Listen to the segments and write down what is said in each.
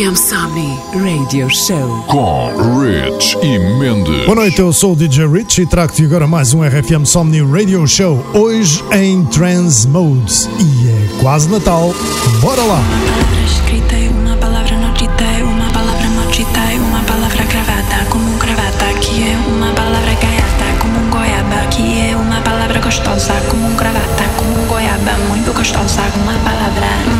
RFM Somni Radio Show. Com Rich e Mendes. Boa noite, eu sou o DJ Rich e trago-te agora mais um RFM Somni Radio Show. Hoje em Trans Mode. E é quase Natal. Bora lá! Uma palavra escrita e uma palavra dita, uma palavra e uma palavra cravada como um cravata, que é uma palavra gaiata como um goiaba, que é uma palavra gostosa como um cravata, como um goiaba, muito gostosa, uma palavra, uma palavra,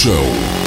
Show.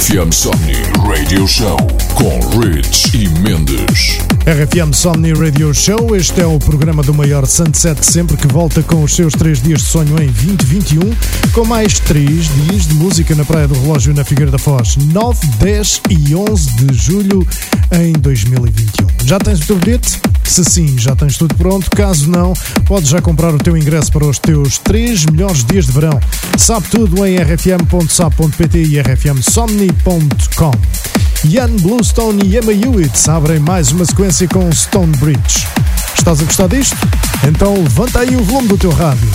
RFM Somni Radio Show com Rich e Mendes. RFM Somni Radio Show, este é o programa do maior sunset sempre que volta com os seus três dias de sonho em 2021, com mais três dias de música na Praia do Relógio na Figueira da Foz, 9, 10 e 11 de julho em 2021. Já tens o teu bilhete? Se sim, já tens tudo pronto. Caso não, podes já comprar o teu ingresso para os teus três melhores dias de verão. Sabe tudo em rfm.sap.pt e rfmsomni.com. Ian Bluestone e Emma Hewitt abrem mais uma sequência com Stone Bridge. Estás a gostar disto? Então levanta aí o volume do teu rádio.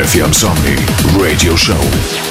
RFM Somni Radio Show.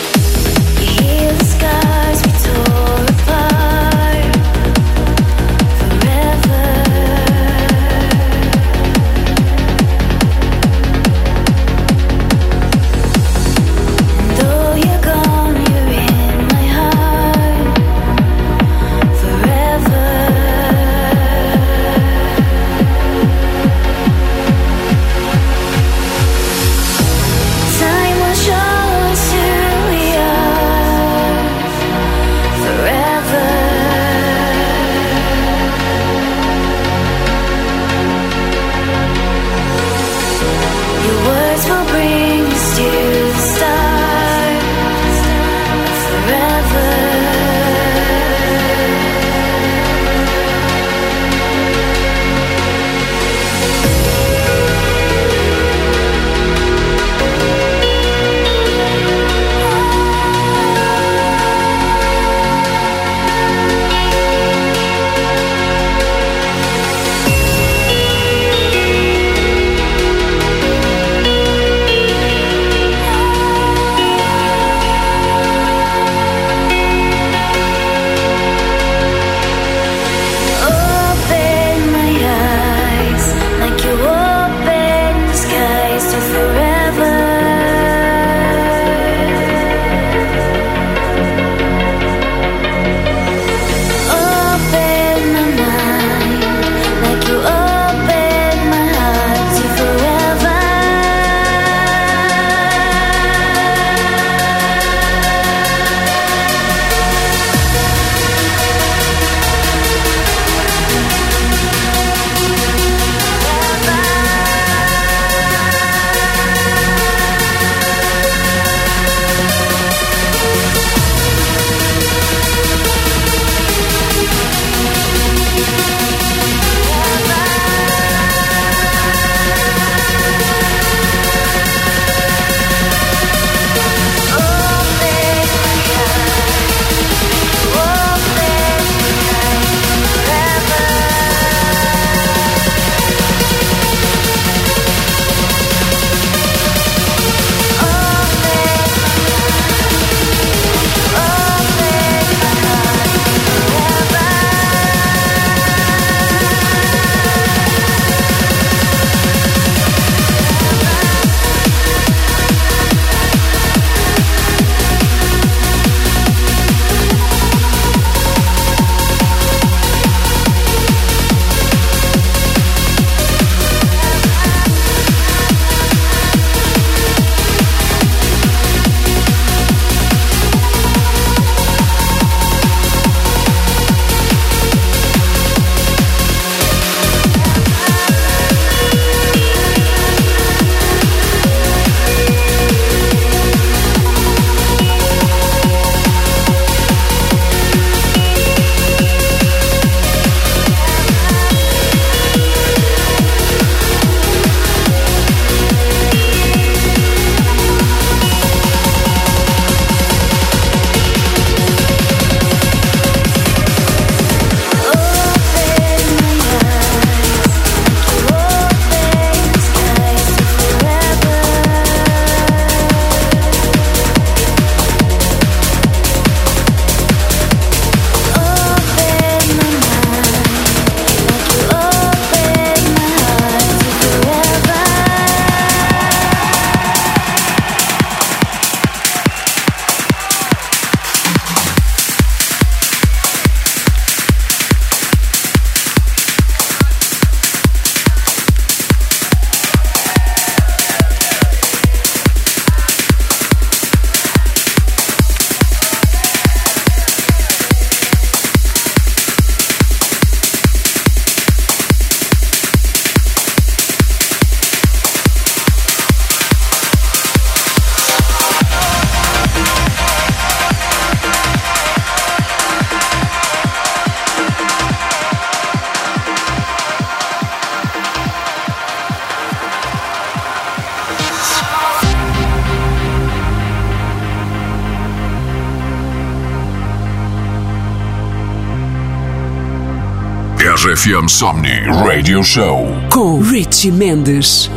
RFM Somni Radio Show. Com Richie Mendes.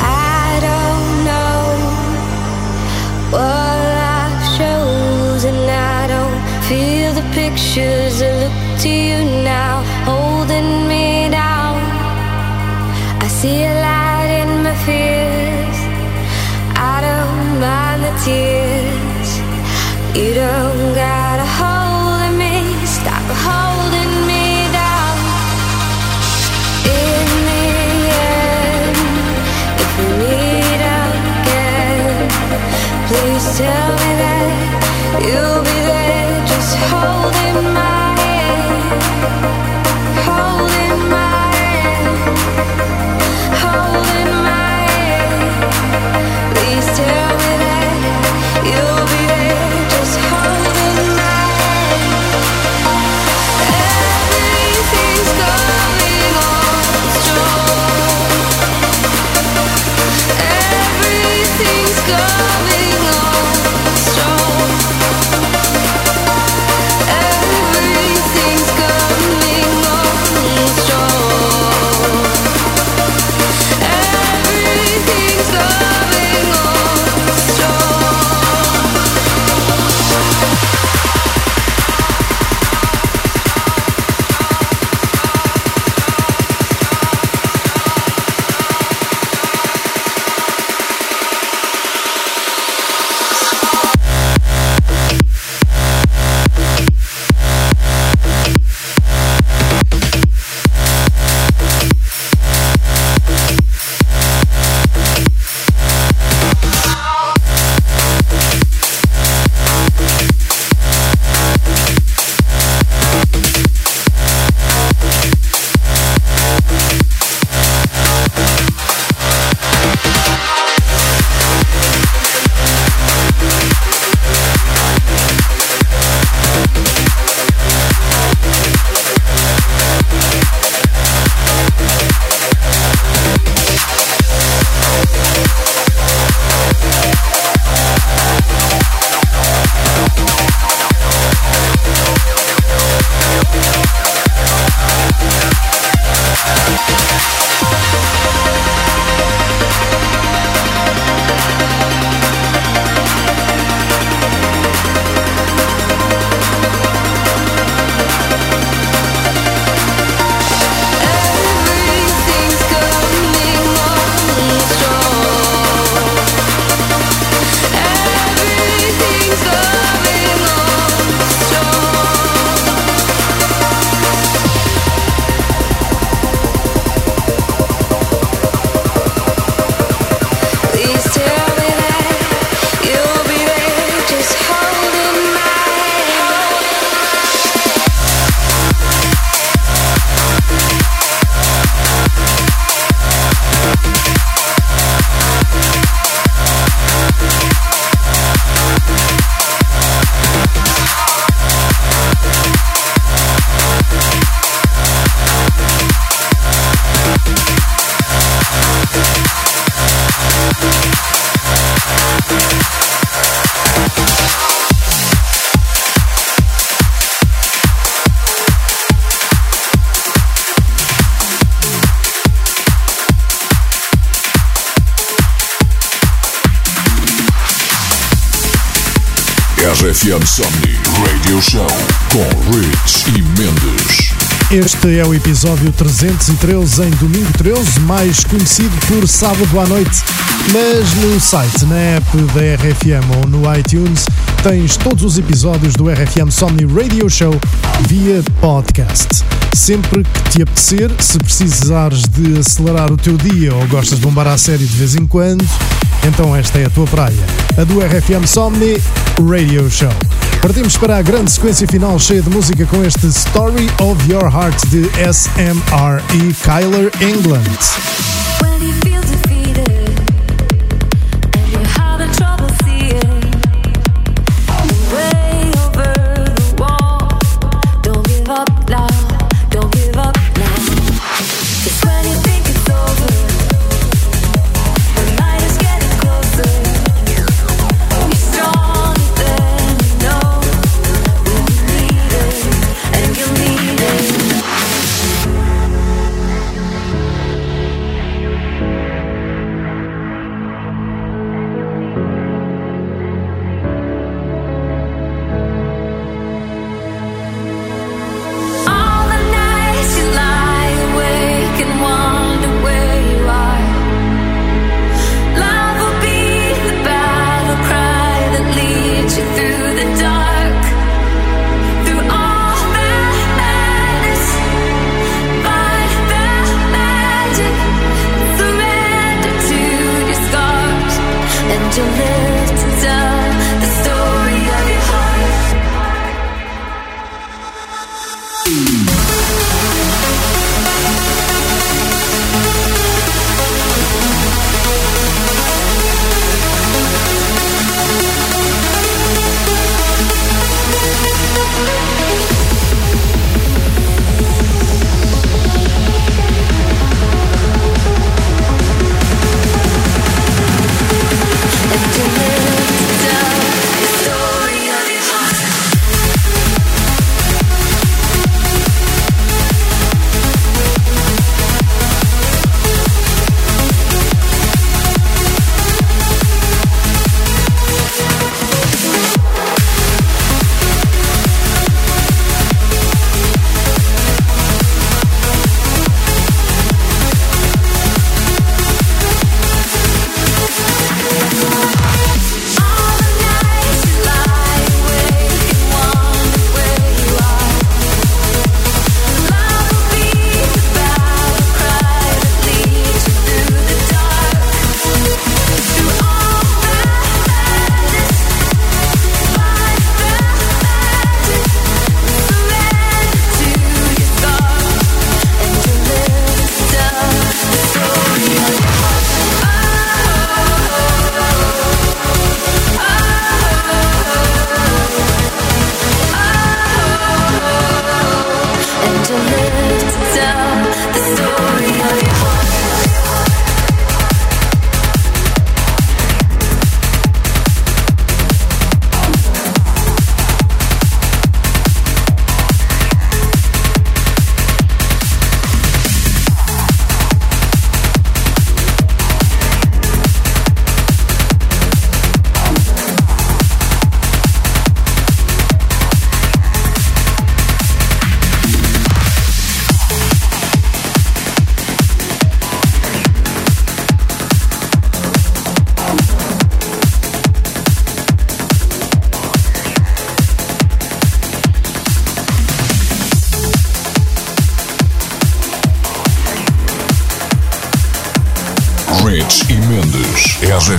I don't know what life shows, and I don't feel the pictures that look to you now, holding me down. I see a light in my fears. I don't mind the tears. You don't gotta Somni Radio Show. Com Rich e Mendes. Este é o episódio 313 em domingo 13, mais conhecido por sábado à noite. Mas no site, na app da RFM ou no iTunes, tens todos os episódios do RFM Somni Radio Show via podcast. Sempre que te apetecer, se precisares de acelerar o teu dia ou gostas de bombar à série de vez em quando, então esta é a tua praia. A do RFM Somni Radio Show. Partimos para a grande sequência final cheia de música com este Story of Your Heart de SMR e Kyler England.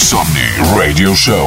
FM Radio Show.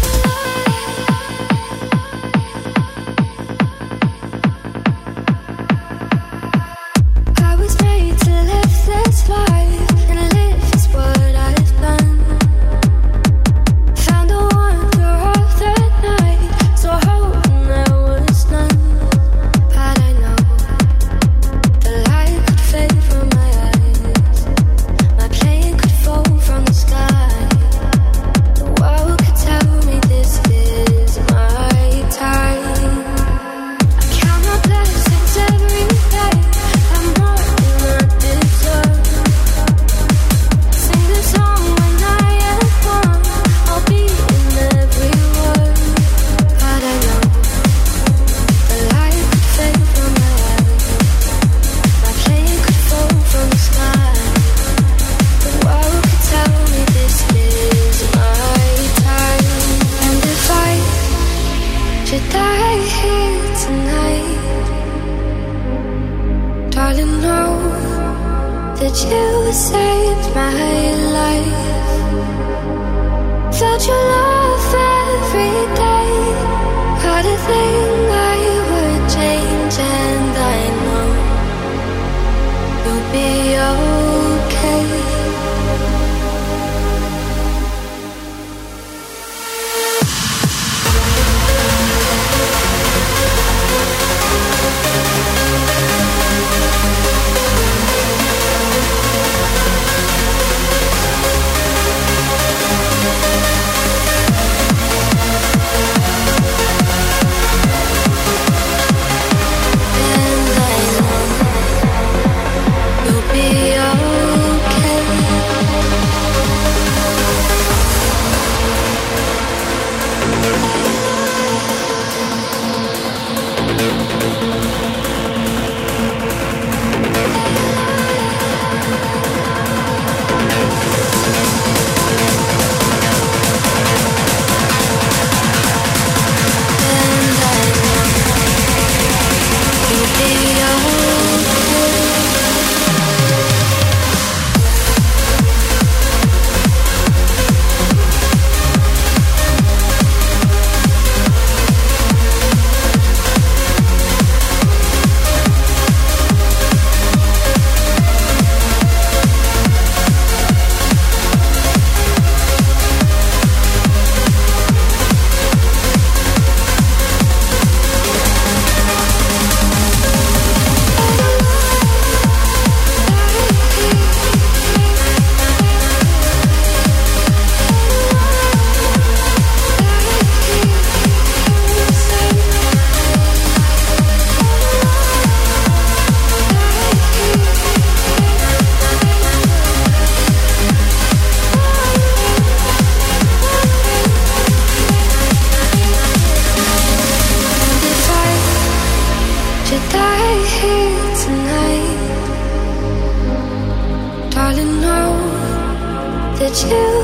will be over.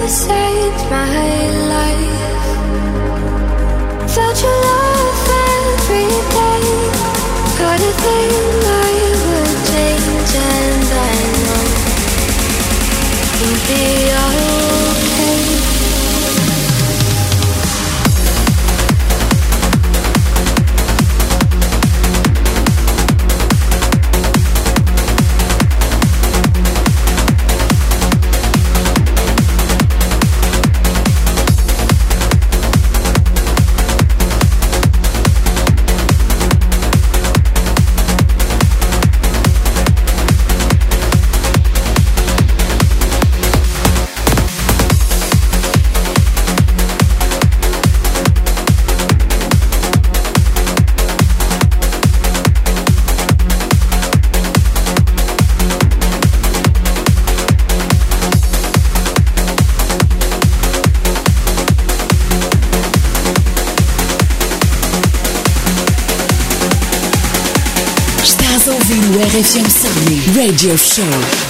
saved my Radio Show.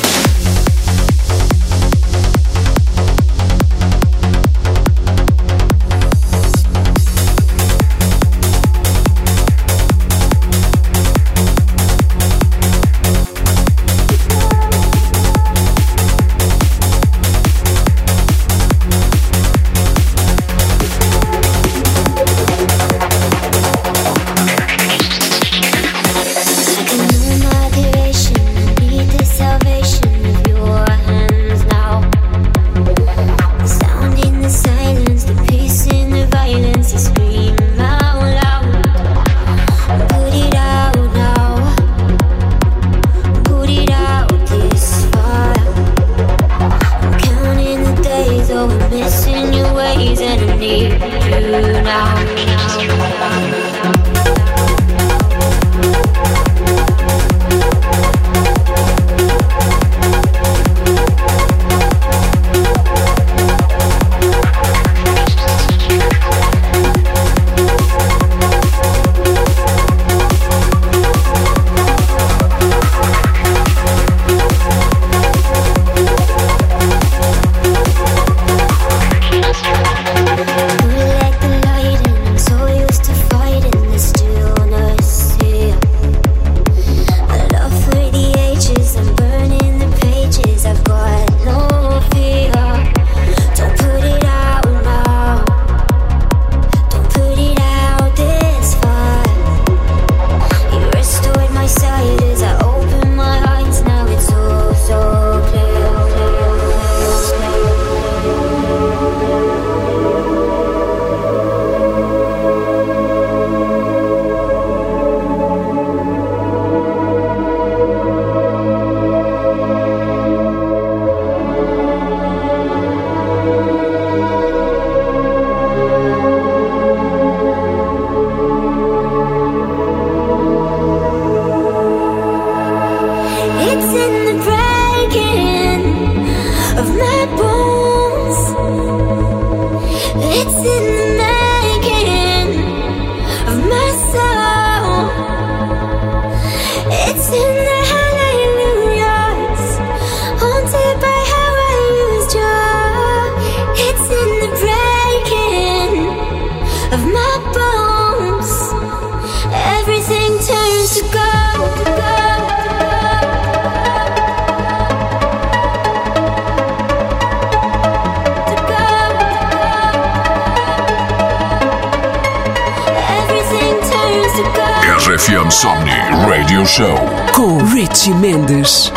RFM Somni Radio Show com Richie Mendes.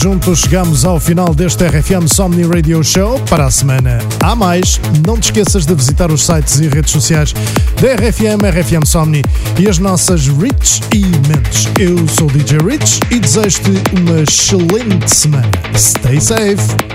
Juntos chegamos ao final deste RFM Somni Radio Show. Para a semana há mais. Não te esqueças de visitar os sites e redes sociais da RFM, RFM Somni e as nossas Rich e Mentes. Eu sou o DJ Rich e desejo-te uma excelente semana. Stay safe!